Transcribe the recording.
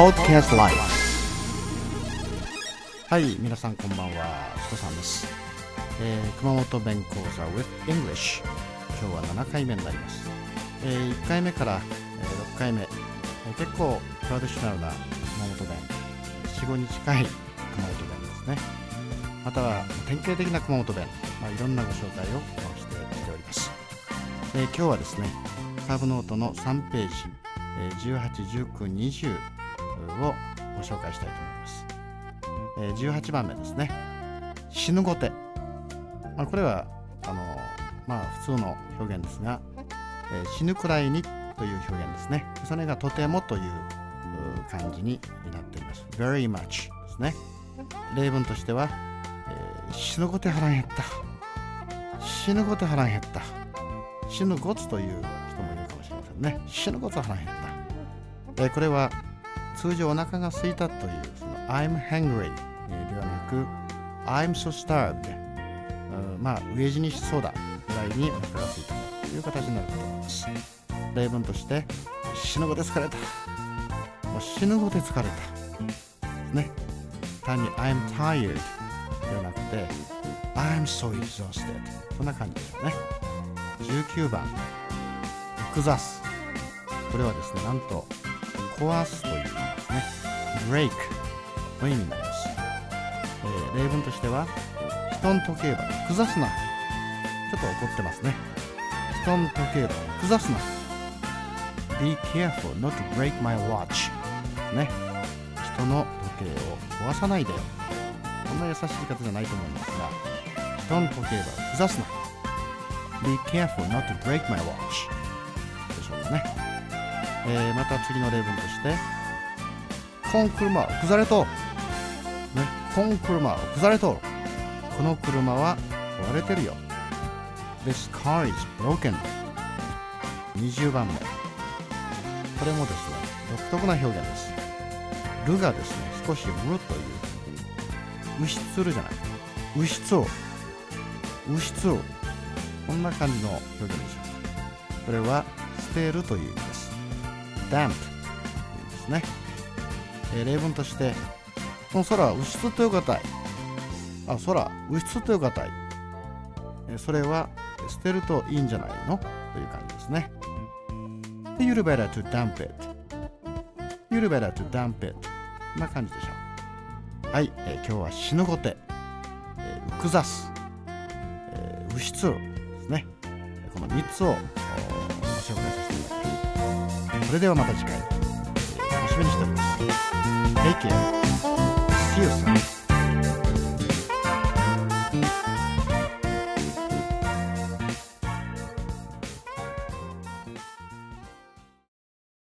Podcast Life はい皆さんこんばんは。チコさんです、えー熊本弁講座 with English 今日は7回目になります、えー1回目から、えー6回目、えー結構トラディショナルな熊本弁。45に近い熊本弁ですね。または典型的な熊本弁、まあ、いろんなご紹介をしてきております、えー今日はですねサブノートの3ページ、えー18、19、20をご紹介したいと思います、えー18番目ですね。死ぬごて、まあ、これはあのまあ普通の表現ですが、えー死ぬくらいにという表現ですね。それがとてもという感じになっています。very much ですね。例文としては、えー死ぬごて腹減った。死ぬごて腹減った。死ぬごつという人もいるかもしれませんね。死ぬごつ腹減った、えーこれは通常お腹が空いたというその I'm hungry ではなく I'm so starved うんまあ飢え死にしそうだぐらいにお腹が空いたという形になると思います。例文として死ぬごて疲れた。死ぬごて疲れた。ね。単に I'm tired ではなくて I'm so exhausted そんな感じですね。19番複雑これはですねなんと壊すという。ですね。break の意味なります、えー例文としては人の時計箱崩すなちょっと怒ってますね。人の時計箱崩すな。Be careful not to break my watch ね。人の時計を壊さないでよ。こんな優しい方じゃないと思いますが人の時計箱崩すな。Be careful not to break my watch でしょうかね、えーまた次の例文としてこん車は崩れと、ね、こん車は崩れとこの車は壊れてるよ。This car is broken 20番目。これもですね独特な表現です。るがですね少しるという。うしつるじゃなくてうしつを。うしつを。こんな感じの表現でしょう。これは捨てるという意味です。damp という意味ですね、えー例文としてこの空はうしつというかたい。あ空うしつというかたい。えーそれは捨てるといいんじゃないの？という感じですね。You'd better to dump it You'd better to dump it こんな感じでしょう。はい、えー今日は死ぬごて、えー、うくざす、えー、うしつですね。この3つをご紹介させていただきます。それではまた次回、楽しみにしております。See you soon.